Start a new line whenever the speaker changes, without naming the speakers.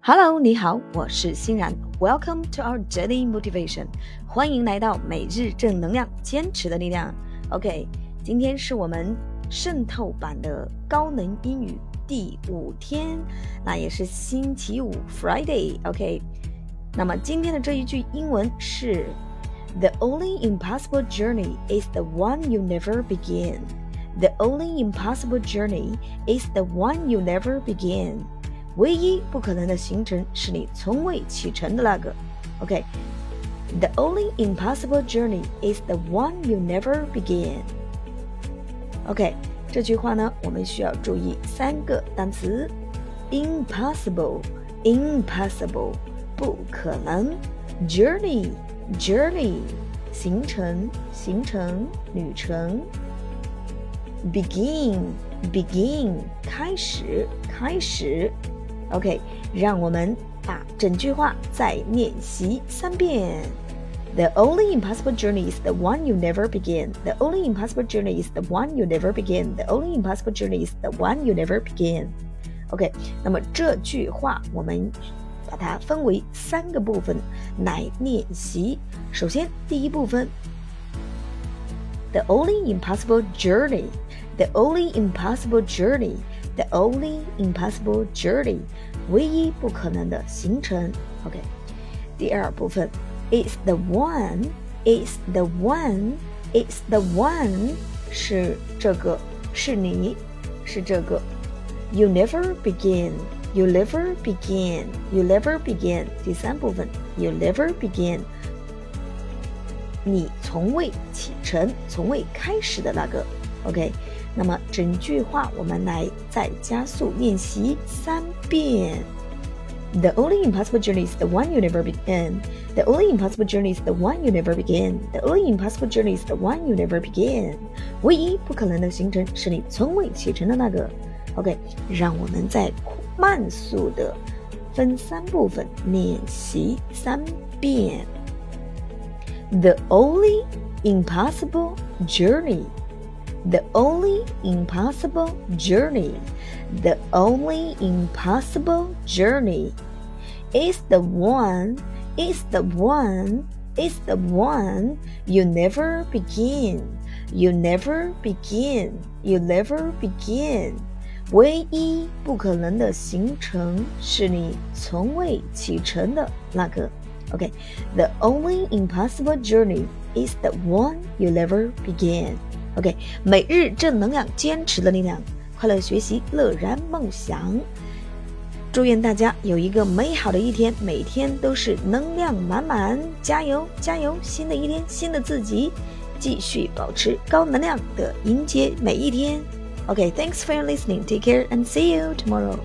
Hello，你好，我是欣然。Welcome to our daily motivation，欢迎来到每日正能量，坚持的力量。OK，今天是我们渗透版的高能英语第五天，那也是星期五，Friday。OK，那么今天的这一句英文是：The only impossible journey is the one you never begin. The only impossible journey is the one you never begin. 唯一不可能的行程是你从未启程的那个。OK，the only impossible journey is the one you never begin。OK，这句话呢，我们需要注意三个单词：impossible，impossible，不可能；journey，journey，行程，行程，旅程；begin，begin，开始，开始。 OK，让我们把整句话再练习三遍。The only impossible journey is the one you never begin. The only impossible journey is the one you never begin. The only impossible journey is the one you never begin. OK，那么这句话我们把它分为三个部分来练习。首先，第一部分，The only impossible journey. The only impossible journey. The only impossible journey， 唯一不可能的行程。OK，第二部分，is the one，is the one，is the one，是这个，是你，是这个。You never begin，you never begin，you never begin。第三部分，you never begin。你从未启程，从未开始的那个，OK，那么整句话我们来再加速练习三遍。The only impossible journey is the one you never begin. The only impossible journey is the one you never begin. The only impossible journey is the one you never begin. 唯一不可能的行程是你从未启程的那个。OK，让我们再慢速的分三部分练习三遍。The only impossible journey the only impossible journey, the only impossible journey is the one, is the one, is the one you never begin, you never begin, you never begin. 唯一不可能的行程是你从未启程的那个。Okay, the only impossible journey is the one you never begin. OK，每日正能量，坚持的力量，快乐学习，乐然梦想。祝愿大家有一个美好的一天，每天都是能量满满，加油加油！新的一天，新的自己，继续保持高能量的迎接每一天。OK，thanks for listening，take care and see you tomorrow。